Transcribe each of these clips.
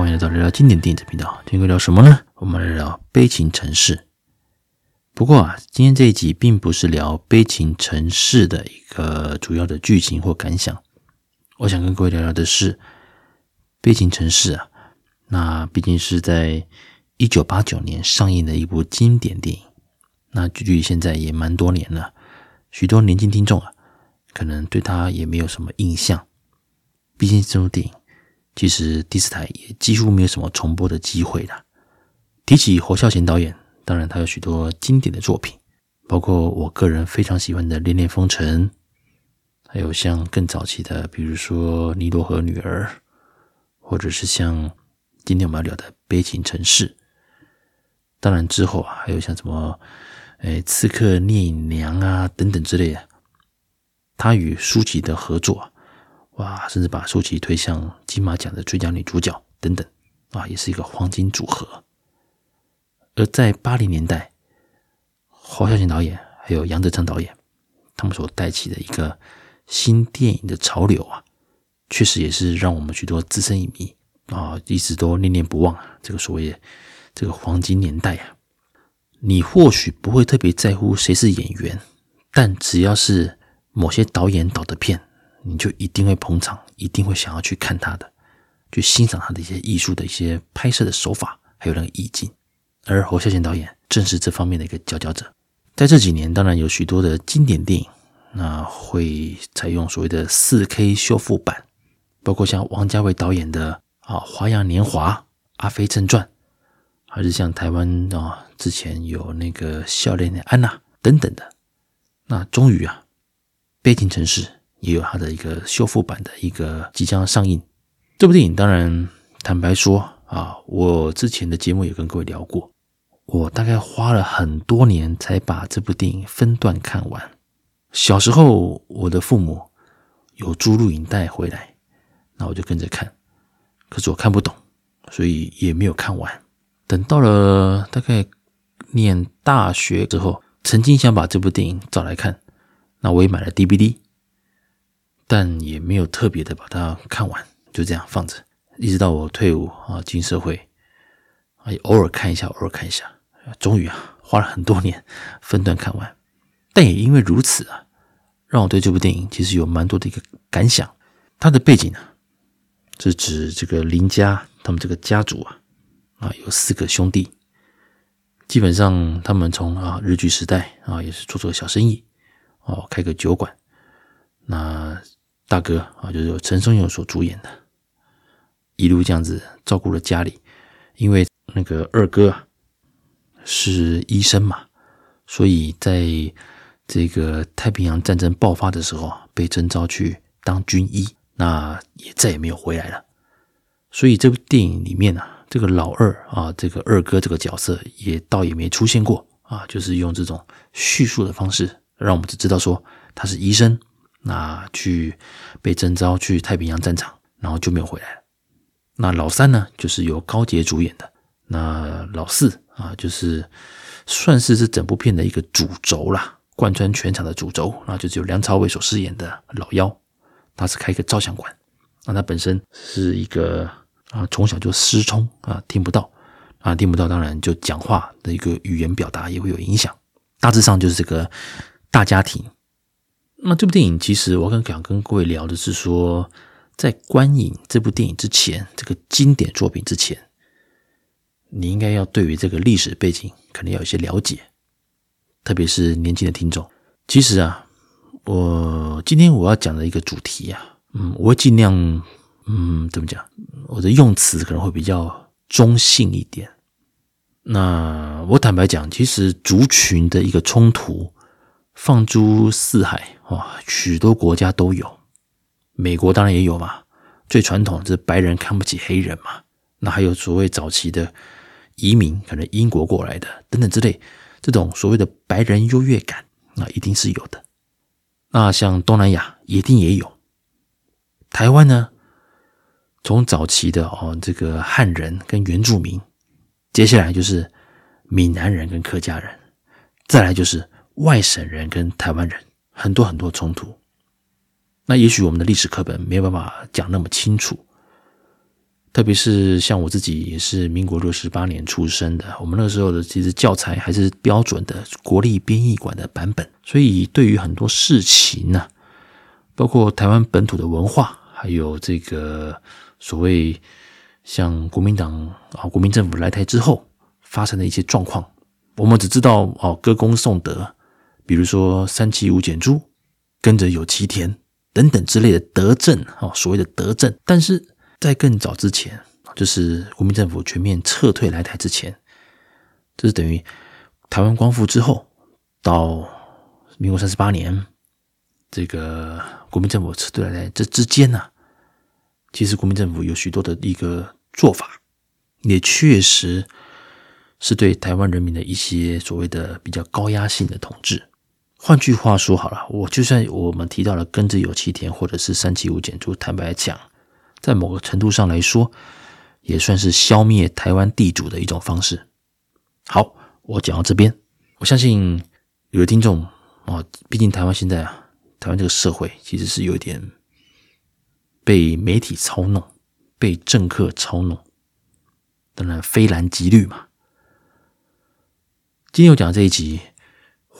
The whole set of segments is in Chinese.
欢迎来到聊聊经典电影的频道。今天聊什么呢？我们来聊《悲情城市》。不过啊，今天这一集并不是聊《悲情城市》的一个主要的剧情或感想。我想跟各位聊聊的是《悲情城市》啊，那毕竟是在一九八九年上映的一部经典电影。那距离现在也蛮多年了，许多年轻听众啊，可能对他也没有什么印象。毕竟这部电影。其实第四台也几乎没有什么重播的机会了。提起侯孝贤导演，当然他有许多经典的作品，包括我个人非常喜欢的《恋恋风尘》，还有像更早期的，比如说《尼罗河女儿》，或者是像今天我们要聊的《悲情城市》。当然之后啊，还有像什么诶《刺客聂隐娘》啊等等之类的，他与舒淇的合作。哇，甚至把舒淇推向金马奖的最佳女主角等等，啊，也是一个黄金组合。而在八零年代，侯孝贤导演还有杨德昌导演，他们所带起的一个新电影的潮流啊，确实也是让我们许多资深影迷啊，一直都念念不忘啊这个所谓的这个黄金年代啊。你或许不会特别在乎谁是演员，但只要是某些导演导的片。你就一定会捧场，一定会想要去看他的，去欣赏他的一些艺术的一些拍摄的手法，还有那个意境。而侯孝贤导演正是这方面的一个佼佼者。在这几年，当然有许多的经典电影，那会采用所谓的四 K 修复版，包括像王家卫导演的啊《花样年华》《阿飞正传》，还是像台湾啊之前有那个《笑脸的安娜》等等的。那终于啊，《悲情城市》。也有它的一个修复版的一个即将上映。这部电影当然，坦白说啊，我之前的节目也跟各位聊过，我大概花了很多年才把这部电影分段看完。小时候，我的父母有租录影带回来，那我就跟着看，可是我看不懂，所以也没有看完。等到了大概念大学之后，曾经想把这部电影找来看，那我也买了 DVD。但也没有特别的把它看完，就这样放着，一直到我退伍啊，进社会，啊，偶尔看一下，偶尔看一下，终于啊，花了很多年分段看完。但也因为如此啊，让我对这部电影其实有蛮多的一个感想。它的背景呢，是指这个林家他们这个家族啊，啊，有四个兄弟，基本上他们从啊日据时代啊，也是做做小生意，哦，开个酒馆，那。大哥啊，就是由陈松勇所主演的，一路这样子照顾了家里。因为那个二哥啊是医生嘛，所以在这个太平洋战争爆发的时候啊被征召去当军医，那也再也没有回来了。所以这部电影里面啊，这个老二啊，这个二哥这个角色也倒也没出现过啊，就是用这种叙述的方式，让我们只知道说他是医生。那去被征召去太平洋战场，然后就没有回来了。那老三呢，就是由高捷主演的。那老四啊，就是算是这整部片的一个主轴啦，贯穿全场的主轴。那就是由梁朝伟所饰演的老幺，他是开一个照相馆。那他本身是一个啊，从小就失聪啊，听不到啊，听不到，当然就讲话的一个语言表达也会有影响。大致上就是这个大家庭。那这部电影其实我刚想跟各位聊的是说，在观影这部电影之前，这个经典作品之前，你应该要对于这个历史背景可能要有些了解，特别是年轻的听众。其实啊，我今天我要讲的一个主题啊，嗯，我会尽量，嗯，怎么讲？我的用词可能会比较中性一点。那我坦白讲，其实族群的一个冲突。放诸四海，哇，许多国家都有，美国当然也有嘛。最传统的是白人看不起黑人嘛。那还有所谓早期的移民，可能英国过来的等等之类，这种所谓的白人优越感，那一定是有的。那像东南亚一定也有。台湾呢，从早期的哦这个汉人跟原住民，接下来就是闽南人跟客家人，再来就是。外省人跟台湾人很多很多冲突，那也许我们的历史课本没有办法讲那么清楚，特别是像我自己也是民国六十八年出生的，我们那时候的其实教材还是标准的国立编译馆的版本，所以对于很多事情呢，包括台湾本土的文化，还有这个所谓像国民党啊、国民政府来台之后发生的一些状况，我们只知道哦歌功颂德，比如说三七五减租，跟着有七田等等之类的德政啊，所谓的德政，但是。在更早之前，就是国民政府全面撤退来台之前，这是等于台湾光复之后，到民国三十八年，这个国民政府撤退来台这之间呢、其实国民政府有许多的一个做法，也确实是对台湾人民的一些所谓的比较高压性的统治。换句话说，好了，我就算我们提到了耕者有其田，或者是三七五减租，坦白讲。在某个程度上来说，也算是消灭台湾地主的一种方式。好，我讲到这边，我相信有的听众啊，毕竟台湾现在啊，台湾这个社会其实是有点被媒体操弄，被政客操弄，当然非蓝即绿嘛。今天我讲这一集，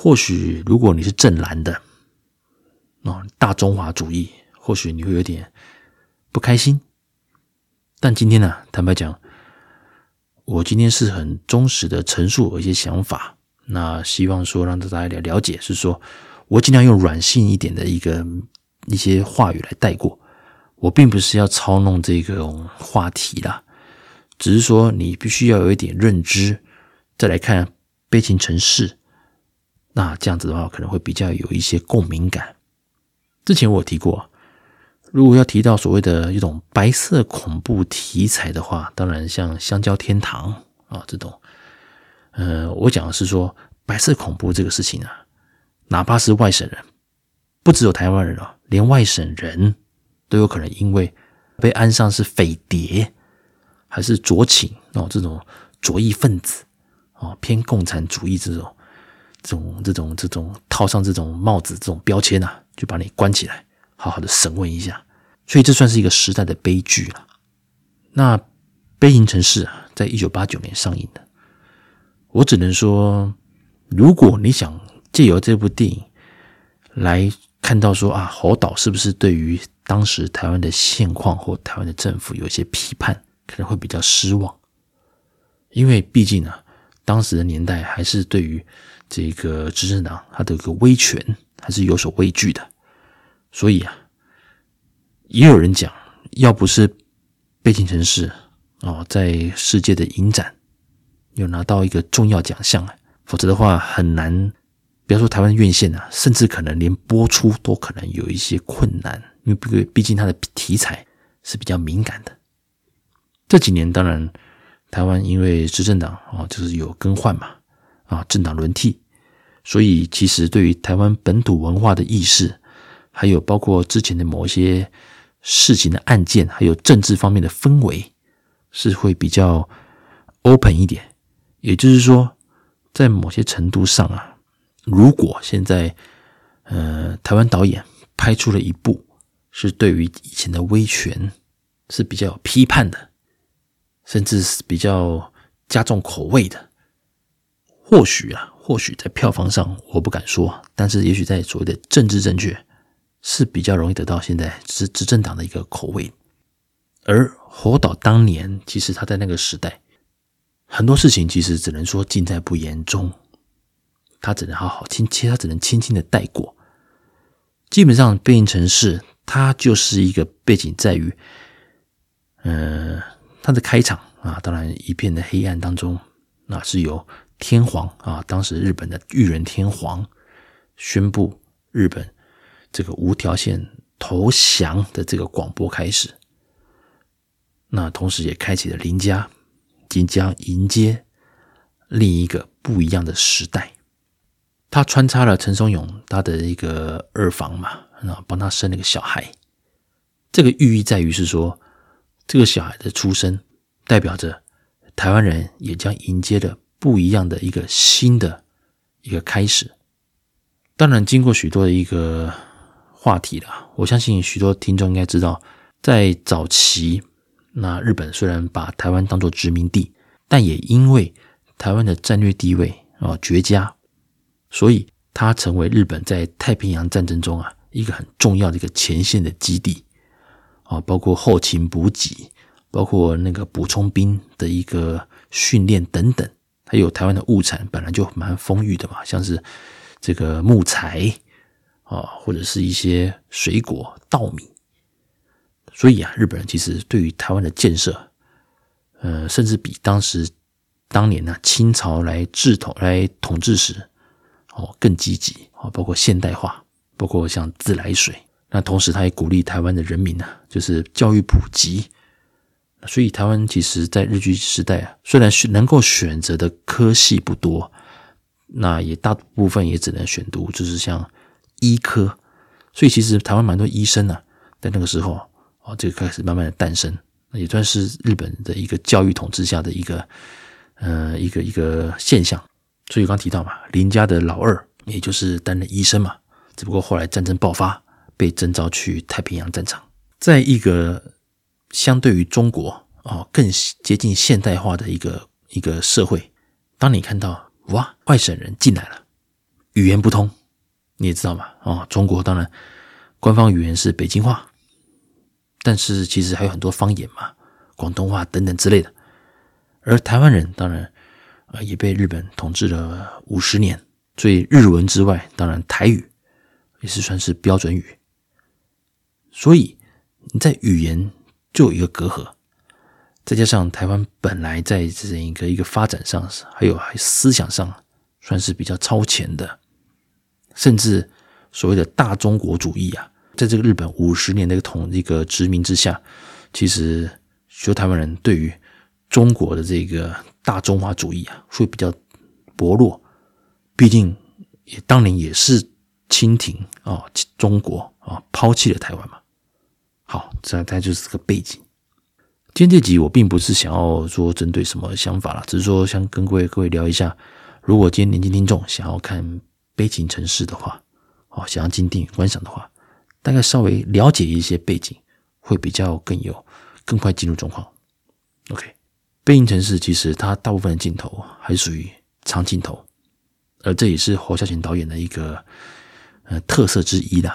或许如果你是正蓝的啊，大中华主义，或许你会有点。不开心，但今天呢，坦白讲，我今天是很忠实的陈述我一些想法。那希望说让大家了了解，是说我尽量用软性一点的一个一些话语来带过。我并不是要操弄这个话题啦，只是说你必须要有一点认知，再来看悲情城市。那这样子的话，可能会比较有一些共鸣感。之前我有提过。如果要提到所谓的一种白色恐怖题材的话，当然像《香蕉天堂》啊这种，呃，我讲的是说白色恐怖这个事情啊，哪怕是外省人，不只有台湾人啊，连外省人都有可能因为被安上是匪谍，还是左倾哦这种左翼分子啊，偏共产主义这种这种这种这种套上这种帽子这种标签啊，就把你关起来。好好的审问一下，所以这算是一个时代的悲剧了。那《悲情城市》啊，在一九八九年上映的，我只能说，如果你想借由这部电影来看到说啊，侯导是不是对于当时台湾的现况或台湾的政府有一些批判，可能会比较失望，因为毕竟啊，当时的年代还是对于这个执政党他的一个威权还是有所畏惧的。所以啊，也有人讲，要不是《背景城市》哦，在世界的影展有拿到一个重要奖项啊，否则的话很难。不要说台湾院线啊，甚至可能连播出都可能有一些困难，因为毕毕竟它的题材是比较敏感的。这几年当然，台湾因为执政党啊，就是有更换嘛，啊，政党轮替，所以其实对于台湾本土文化的意识。还有包括之前的某一些事情的案件，还有政治方面的氛围，是会比较 open 一点。也就是说，在某些程度上啊，如果现在呃台湾导演拍出了一部是对于以前的威权是比较有批判的，甚至是比较加重口味的，或许啊，或许在票房上我不敢说，但是也许在所谓的政治正确。是比较容易得到现在执执政党的一个口味，而火岛当年其实他在那个时代很多事情其实只能说尽在不言中，他只能好好轻轻，他只能轻轻的带过。基本上《悲情城市》它就是一个背景在于，嗯，它的开场啊，当然一片的黑暗当中，那是由天皇啊，当时日本的裕仁天皇宣布日本。这个无条件投降的这个广播开始，那同时也开启了林家即将迎接另一个不一样的时代。他穿插了陈松勇他的一个二房嘛，那帮他生了个小孩。这个寓意在于是说，这个小孩的出生代表着台湾人也将迎接了不一样的一个新的一个开始。当然，经过许多的一个。话题了，我相信许多听众应该知道，在早期那日本虽然把台湾当作殖民地，但也因为台湾的战略地位啊绝佳，所以它成为日本在太平洋战争中啊一个很重要的一个前线的基地啊，包括后勤补给，包括那个补充兵的一个训练等等，还有台湾的物产本来就蛮丰裕的嘛，像是这个木材啊，或者是一些水果、稻米。所以啊，日本人其实对于台湾的建设，呃，甚至比当时当年呢、清朝来治统来统治时，哦更积极哦，包括现代化，包括像自来水。那同时，他也鼓励台湾的人民呢、就是教育普及。所以，台湾其实在日据时代啊，虽然能够选择的科系不多，那也大部分也只能选读，就是像医科。所以，其实台湾蛮多医生呢、啊，在那个时候。哦，这个开始慢慢的诞生，那也算是日本的一个教育统治下的一个，呃，一个一个现象。所以刚提到嘛，林家的老二，也就是担任医生嘛，只不过后来战争爆发，被征召去太平洋战场。在一个相对于中国哦更接近现代化的一个一个社会，当你看到哇外省人进来了，语言不通，你也知道嘛，哦，中国当然官方语言是北京话。但是其实还有很多方言嘛，广东话等等之类的。而台湾人当然啊也被日本统治了五十年，所以日文之外，当然台语也是算是标准语。所以你在语言就有一个隔阂，再加上台湾本来在这样一个一个发展上，还有还思想上算是比较超前的，甚至所谓的大中国主义啊。在这个日本五十年的一个统一个殖民之下，其实许多台湾人对于中国的这个大中华主义啊，会比较薄弱。毕竟也当年也是清廷啊，中国啊抛弃了台湾嘛。好，这它就是个背景。今天这集我并不是想要说针对什么想法啦，只是说想跟各位各位聊一下，如果今天年轻听众想要看《悲情城市》的话，哦，想要进电影观赏的话。大概稍微了解一些背景，会比较更有更快进入状况。OK，《悲情城市》其实它大部分的镜头还属于长镜头，而这也是侯孝贤导演的一个呃特色之一的。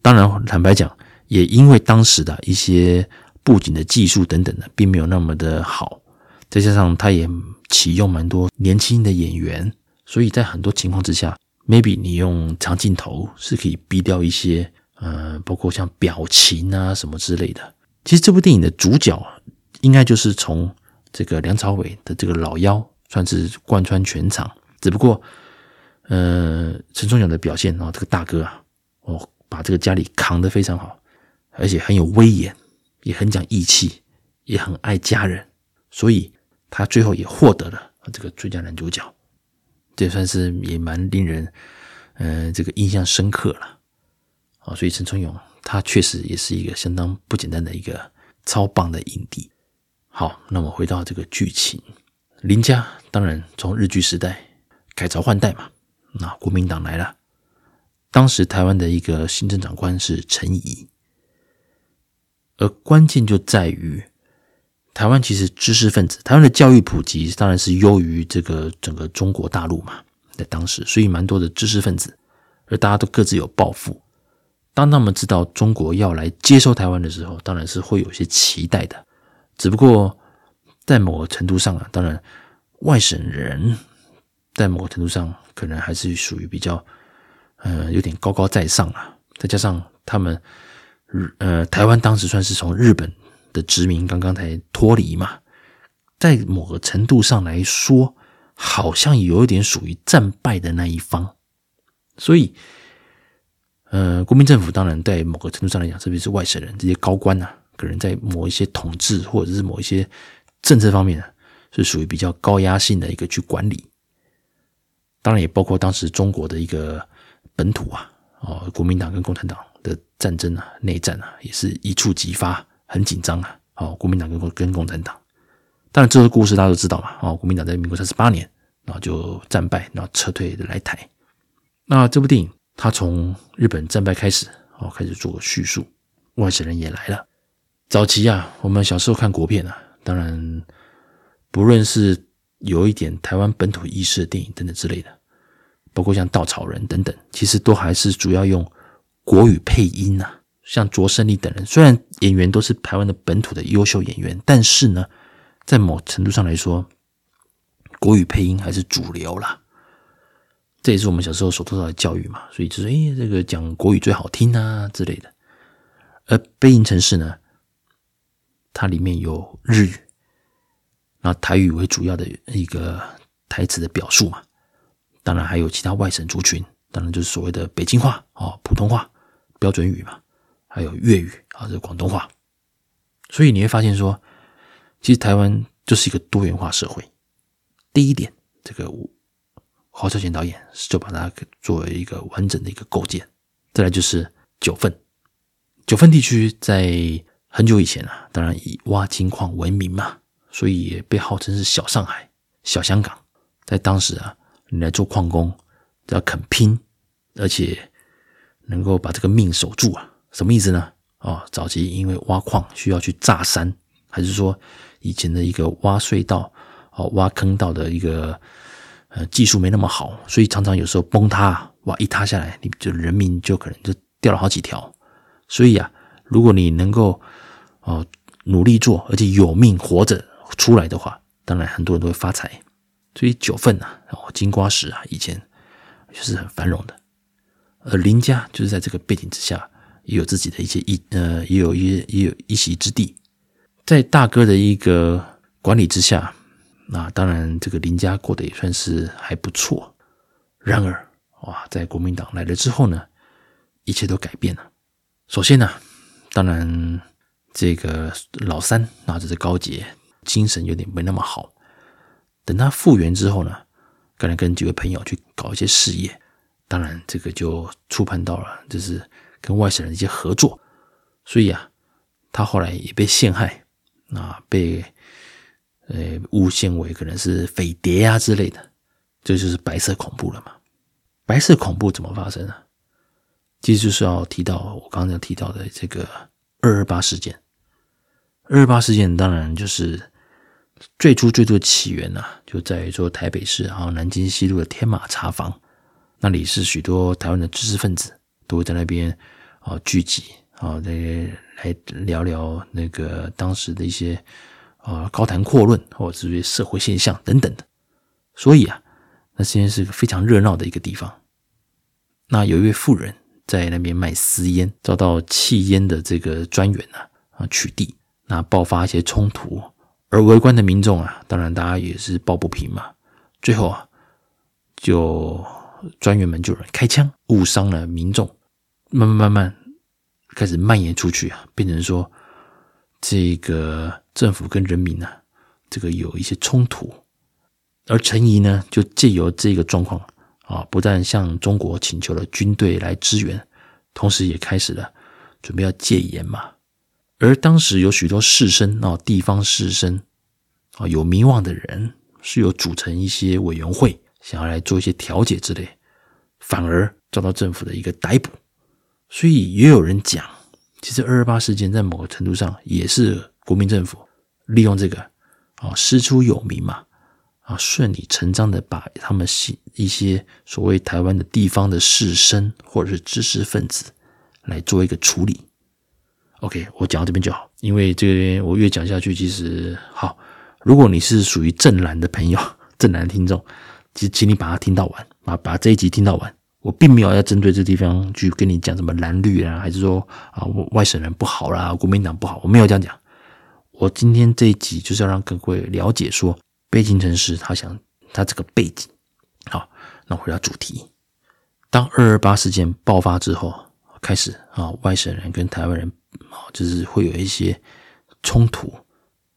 当然，坦白讲，也因为当时的一些布景的技术等等的，并没有那么的好，再加上他也启用蛮多年轻的演员，所以在很多情况之下，maybe 你用长镜头是可以逼掉一些。呃，包括像表情啊什么之类的，其实这部电影的主角应该就是从这个梁朝伟的这个老幺算是贯穿全场。只不过，呃，陈松勇的表现啊，这个大哥啊，哦，把这个家里扛得非常好，而且很有威严，也很讲义气，也很爱家人，所以他最后也获得了这个最佳男主角，这算是也蛮令人呃这个印象深刻了。啊，所以陈春勇他确实也是一个相当不简单的一个超棒的影帝。好，那么回到这个剧情，林家当然从日据时代改朝换代嘛，那国民党来了，当时台湾的一个行政长官是陈仪，而关键就在于台湾其实知识分子，台湾的教育普及当然是优于这个整个中国大陆嘛，在当时，所以蛮多的知识分子，而大家都各自有抱负。当他们知道中国要来接收台湾的时候，当然是会有些期待的。只不过在某个程度上啊，当然外省人在某个程度上可能还是属于比较，呃，有点高高在上啊。再加上他们，日呃，台湾当时算是从日本的殖民刚刚才脱离嘛，在某个程度上来说，好像有一点属于战败的那一方，所以。呃，国民政府当然在某个程度上来讲，特别是外省人这些高官啊，可能在某一些统治或者是某一些政策方面呢，是属于比较高压性的一个去管理。当然也包括当时中国的一个本土啊，哦，国民党跟共产党的战争啊，内战啊，也是一触即发，很紧张啊。哦，国民党跟跟共产党，当然这个故事大家都知道嘛。哦，国民党在民国三十八年，然后就战败，然后撤退的来台。那这部电影。他从日本战败开始，哦，开始做个叙述，外省人也来了，早期啊，我们小时候看国片啊，当然不论是有一点台湾本土意识的电影等等之类的，包括像稻草人等等，其实都还是主要用国语配音呐。像卓胜利等人，虽然演员都是台湾的本土的优秀演员，但是呢，在某程度上来说，国语配音还是主流啦。这也是我们小时候所受到的教育嘛，所以就是诶，这个讲国语最好听啊之类的。而《悲情城市》呢，它里面有日语，然后台语为主要的一个台词的表述嘛，当然还有其他外省族群，当然就是所谓的北京话哦，普通话标准语嘛。还有粤语啊，这广东话，所以你会发现说，其实台湾就是一个多元化社会。第一点，这个侯孝贤导演就把它作为一个完整的一个构建。再来就是九份，九份地区在很久以前啊，当然以挖金矿闻名嘛，所以也被号称是小上海、小香港。在当时啊，你来做矿工，要肯拼，而且能够把这个命守住啊。什么意思呢？哦，早期因为挖矿需要去炸山，还是说以前的一个挖隧道、哦挖坑道的一个呃技术没那么好，所以常常有时候崩塌，哇一塌下来，你就人命就可能就掉了好几条。所以啊，如果你能够哦努力做，而且有命活着出来的话，当然很多人都会发财。所以九份啊，哦金瓜石啊，以前就是很繁荣的，而林家就是在这个背景之下。也有自己的一些一呃，也有一也有一席之地，在大哥的一个管理之下，那当然这个林家过得也算是还不错。然而，哇，在国民党来了之后呢，一切都改变了。首先呢，当然这个老三啊，这是高捷，精神有点没那么好。等他复原之后呢，可能跟几位朋友去搞一些事业，当然这个就触碰到了，就是。跟外省人一些合作，所以啊，他后来也被陷害，啊，被呃诬陷为可能是匪谍啊之类的，这就是白色恐怖了嘛。白色恐怖怎么发生呢？其实就是要提到我刚才提到的这个二二八事件。二二八事件当然就是最初最初的起源呐、啊，就在于说台北市然后南京西路的天马茶坊，那里是许多台湾的知识分子。都会在那边啊聚集啊，来来聊聊那个当时的一些啊高谈阔论，或者是社会现象等等的。所以啊，那现在是个非常热闹的一个地方。那有一位富人在那边卖私烟，遭到弃烟的这个专员啊啊取缔，那爆发一些冲突，而围观的民众啊，当然大家也是抱不平嘛。最后啊，就专员们就开枪误伤了民众。慢慢慢慢开始蔓延出去啊，变成说这个政府跟人民呢、啊，这个有一些冲突，而陈仪呢就借由这个状况啊，不但向中国请求了军队来支援，同时也开始了准备要戒严嘛。而当时有许多士绅啊，地方士绅啊，有名望的人是有组成一些委员会，想要来做一些调解之类，反而遭到政府的一个逮捕。所以也有人讲，其实二二八事件在某个程度上也是国民政府利用这个啊师出有名嘛啊顺理成章的把他们一些所谓台湾的地方的士绅或者是知识分子来做一个处理。OK，我讲到这边就好，因为这边我越讲下去，其实好，如果你是属于正蓝的朋友、正蓝听众，其实请你把它听到完，把把这一集听到完。我并没有要针对这地方去跟你讲什么蓝绿啊，还是说啊外省人不好啦，国民党不好，我没有这样讲。我今天这一集就是要让各位了解说，北京城市他想他这个背景。好，那回到主题，当二二八事件爆发之后，开始啊外省人跟台湾人啊就是会有一些冲突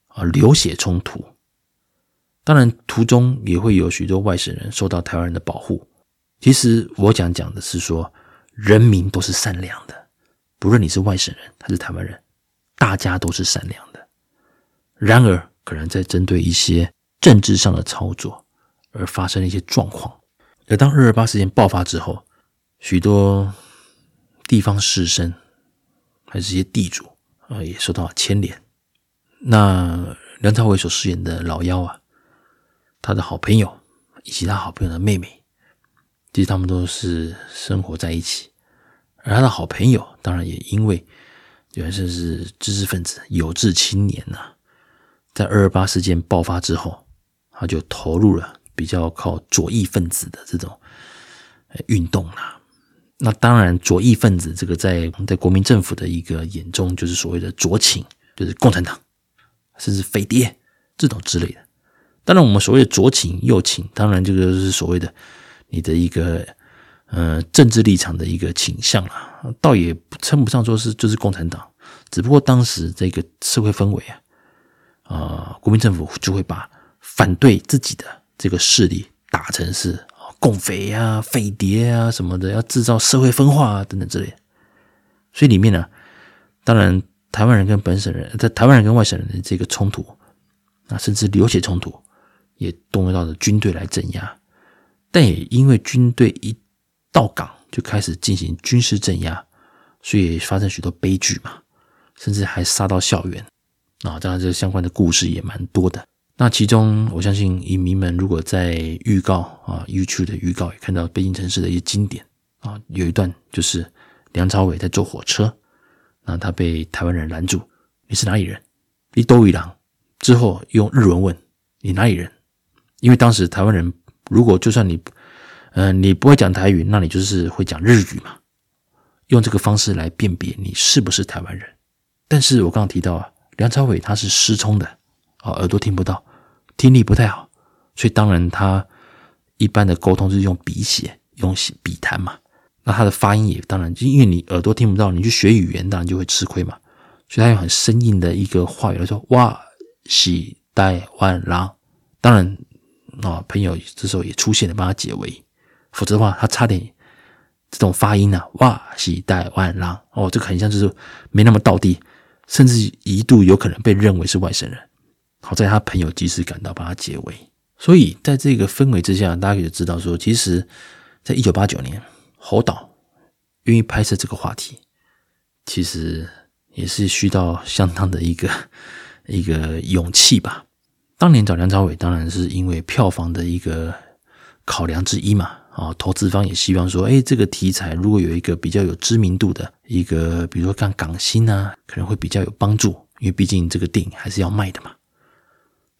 啊流血冲突，当然途中也会有许多外省人受到台湾人的保护。其实我想讲的是说，人民都是善良的，不论你是外省人还是台湾人，大家都是善良的。然而，可能在针对一些政治上的操作而发生了一些状况。而当二二八事件爆发之后，许多地方士绅还是一些地主呃也受到牵连。那梁朝伟所饰演的老幺啊，他的好朋友以及他好朋友的妹妹，其实他们都是生活在一起。而他的好朋友当然也因为原先是知识分子、有志青年呐、在二二八事件爆发之后，他就投入了比较靠左翼分子的这种运动啦。那当然，左翼分子这个在在国民政府的一个眼中，就是所谓的左倾，就是共产党，甚至飞碟这种之类的。当然，我们所谓的左倾、右倾，当然这个是所谓的你的一个呃政治立场的一个倾向啊，倒也称不上说是就是共产党，只不过当时这个社会氛围啊，啊、国民政府就会把反对自己的这个势力打成是。共匪啊、匪谍啊什么的，要制造社会分化啊等等之类的。所以里面呢，当然台湾人跟本省人，在台湾人跟外省人的这个冲突啊，甚至流血冲突，也动用到了军队来镇压。但也因为军队一到港就开始进行军事镇压，所以发生许多悲剧嘛，甚至还杀到校园啊。当然，这相关的故事也蛮多的。那其中，我相信影迷们如果在预告啊 YouTube 的预告也看到《北京城市》的一些经典啊，有一段就是梁朝伟在坐火车，那他被台湾人拦住：“你是哪里人？”一兜一郎之后用日文问：“你哪里人？”因为当时台湾人如果就算你嗯、你不会讲台语，那你就是会讲日语嘛，用这个方式来辨别你是不是台湾人。但是我刚刚提到啊，梁朝伟他是失聪的啊，耳朵听不到。听力不太好，所以当然他一般的沟通就是用笔写、用笔谈嘛。那他的发音也当然，就因为你耳朵听不到，你去学语言当然就会吃亏嘛。所以他用很生硬的一个话语来说：“哇喜带万郎。”当然啊，朋友这时候也出现了，帮他解围。否则的话，他差点这种发音啊，“哇西带万浪”哦，这个很像就是没那么道地，甚至一度有可能被认为是外省人。好在他朋友及时赶到，帮他解围。所以在这个氛围之下，大家也知道说，其实，在一九八九年，侯导愿意拍摄这个话题，其实也是需要相当的一个一个勇气吧。当年找梁朝伟，当然是因为票房的一个考量之一嘛。啊，投资方也希望说，哎，这个题材如果有一个比较有知名度的一个，比如说看港星啊，可能会比较有帮助，因为毕竟这个电影还是要卖的嘛。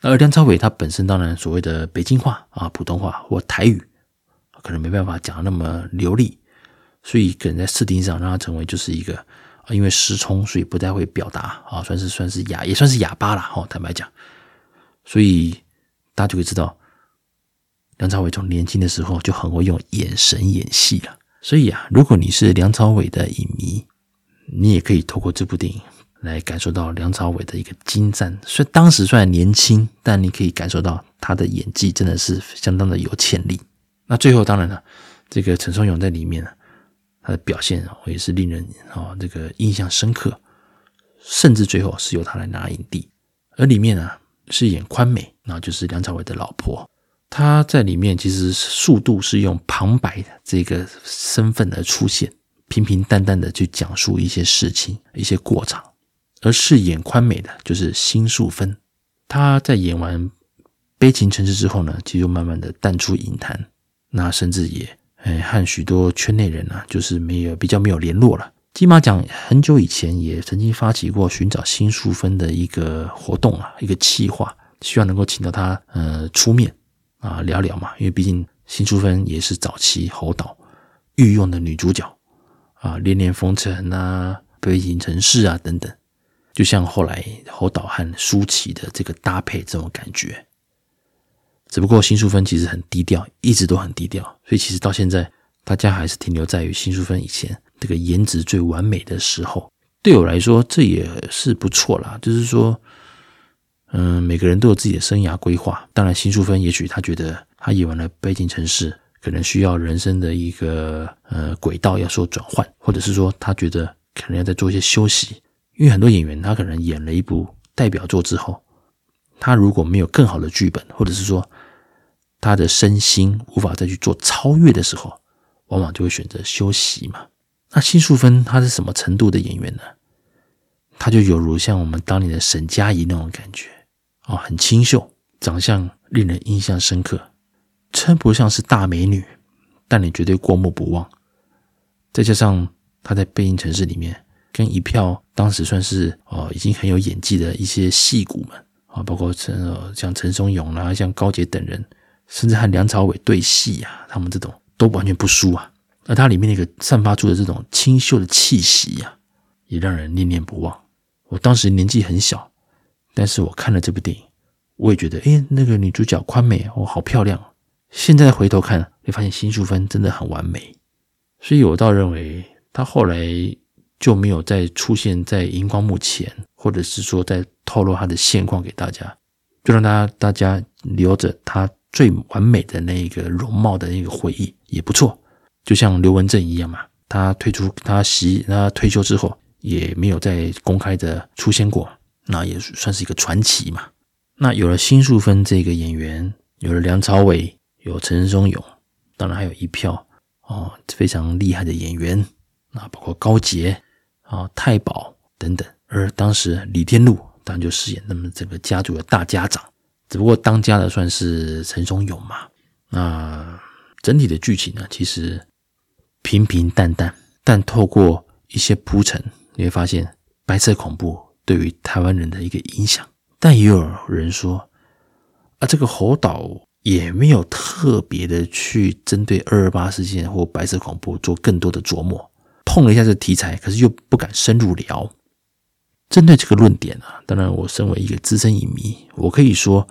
而梁朝伟他本身当然所谓的北京话啊、普通话或台语，可能没办法讲那么流利，所以可能在视听上让他成为就是一个啊，因为失聪所以不太会表达啊，算是算是哑也算是哑巴了哈。坦白讲，所以大家就会知道，梁朝伟从年轻的时候就很会用眼神演戏了。所以啊，如果你是梁朝伟的影迷，你也可以透过这部电影。来感受到梁朝伟的一个精湛，虽当时虽然年轻，但你可以感受到他的演技真的是相当的有潜力。那最后当然了，这个陈松勇在里面呢，他的表现也是令人啊这个印象深刻，甚至最后是由他来拿影帝。而里面呢饰演宽美，那就是梁朝伟的老婆，她在里面其实数度是用旁白的这个身份而出现，平平淡淡的去讲述一些事情、一些过场。而饰演宽美的就是辛淑芬，她在演完《悲情城市》之后呢，其实慢慢的淡出影坛，那甚至也哎和许多圈内人啊，就是没有比较没有联络了。金马奖很久以前也曾经发起过寻找新淑芬的一个活动啊，一个企划，希望能够请到她呃出面啊聊聊嘛，因为毕竟新淑芬也是早期侯导御用的女主角啊，《恋恋风尘》啊，《悲情城市》啊等等。就像后来侯导和舒淇的这个搭配这种感觉，只不过新淑芬其实很低调，一直都很低调，所以其实到现在大家还是停留在于新淑芬以前这个颜值最完美的时候。对我来说，这也是不错啦。就是说，嗯，每个人都有自己的生涯规划。当然，辛淑芬也许她觉得她演完了《悲情城市》，可能需要人生的一个呃轨道要说转换，或者是说她觉得可能要再做一些休息。因为很多演员，他可能演了一部代表作之后，他如果没有更好的剧本，或者是说他的身心无法再去做超越的时候，往往就会选择休息嘛。那辛淑芬她是什么程度的演员呢？她就犹如像我们当年的沈佳宜那种感觉哦，很清秀，长相令人印象深刻，称不上是大美女，但你绝对过目不忘。再加上他在《背影城市》里面跟一票当时算是哦已经很有演技的一些戏骨们啊，包括陈呃像陈松勇啦、像高捷等人，甚至和梁朝伟对戏啊，他们这种都完全不输啊。而它里面那个散发出的这种清秀的气息呀，也让人念念不忘。我当时年纪很小，但是我看了这部电影，我也觉得，哎，那个女主角宽美哦，好漂亮。现在回头看，会发现新淑芬真的很完美。所以我倒认为，她后来就没有再出现在荧光幕前，或者是说在透露她的现况给大家，就让大家大家留着她最完美的那个容貌的那个回忆也不错。就像刘文正一样嘛，他退出他席他退休之后。也没有再公开的出现过，那也算是一个传奇嘛。那有了辛淑芬这个演员，有了梁朝伟，有陈松勇，当然还有一票哦非常厉害的演员，那包括高捷啊、太保等等。而当时李天禄当然就饰演那么整个家族的大家长，只不过当家的算是陈松勇嘛。那整体的剧情呢，其实平平淡淡，但透过一些铺陈。你会发现白色恐怖对于台湾人的一个影响，但也有人说啊，这个侯导也没有特别的去针对二二八事件或白色恐怖做更多的琢磨，碰了一下这题材，可是又不敢深入聊。针对这个论点啊，当然我身为一个资深影迷，我可以说，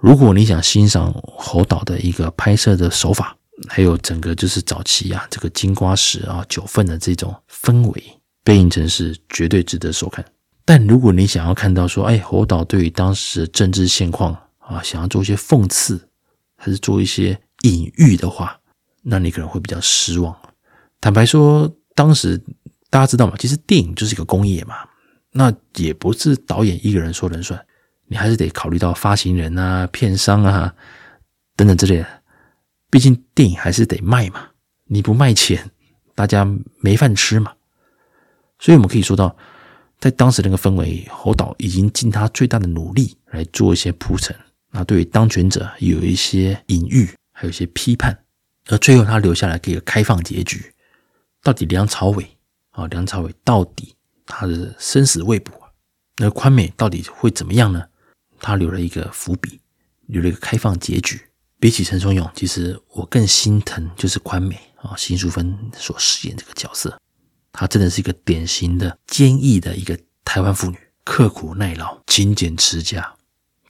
如果你想欣赏侯导的一个拍摄的手法，还有整个就是早期啊这个金瓜石啊九份的这种氛围。背影城市绝对值得收看，但如果你想要看到说，哎，侯导对于当时的政治现况啊，想要做一些讽刺，还是做一些隐喻的话，那你可能会比较失望。坦白说，当时大家知道吗？其实电影就是一个工业嘛，那也不是导演一个人说了算，你还是得考虑到发行人啊、片商啊等等之类的。毕竟电影还是得卖嘛，你不卖钱，大家没饭吃嘛。所以，我们可以说到，在当时那个氛围，侯导已经尽他最大的努力来做一些铺陈，那对于当权者有一些隐喻，还有一些批判，而最后他留下来给个开放结局。到底梁朝伟啊，梁朝伟到底他的生死未卜，那宽美到底会怎么样呢？他留了一个伏笔，留了一个开放结局。比起陈松勇，其实我更心疼就是宽美啊，辛淑芬所饰演这个角色。她真的是一个典型的坚毅的一个台湾妇女，刻苦耐劳、勤俭持家，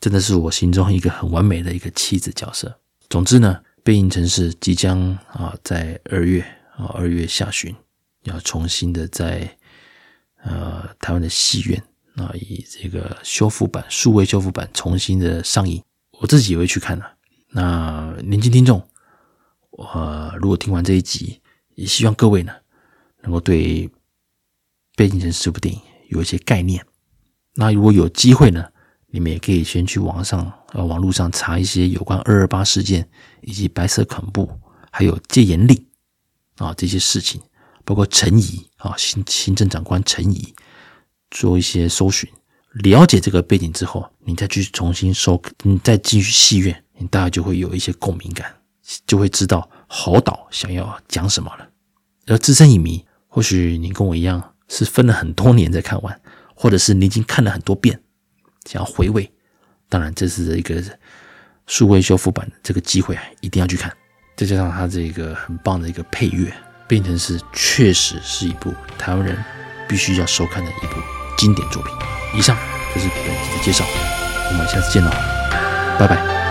真的是我心中一个很完美的一个妻子角色。总之呢，《背影城市》即将啊在二月啊二月下旬要重新的在呃台湾的戏院啊以这个修复版、数位修复版重新的上映，我自己也会去看的。那年轻听众，我、呃、如果听完这一集，也希望各位呢。能够对《背景城市》这部电影有一些概念，那如果有机会呢，你们也可以先去网上呃网络上查一些有关二二八事件以及白色恐怖，还有戒严令啊这些事情，包括陈仪啊行行政长官陈仪做一些搜寻，了解这个背景之后，你再去重新收，你再进去戏院，你大概就会有一些共鸣感，就会知道侯导想要讲什么了，而资深影迷。或许你跟我一样是分了很多年再看完，或者是你已经看了很多遍，想要回味。当然，这是一个数位修复版的这个机会啊，一定要去看。再加上它这个很棒的一个配乐，《变成是》确实是一部台湾人必须要收看的一部经典作品。以上就是本期的介绍，我们下次见喽，拜拜。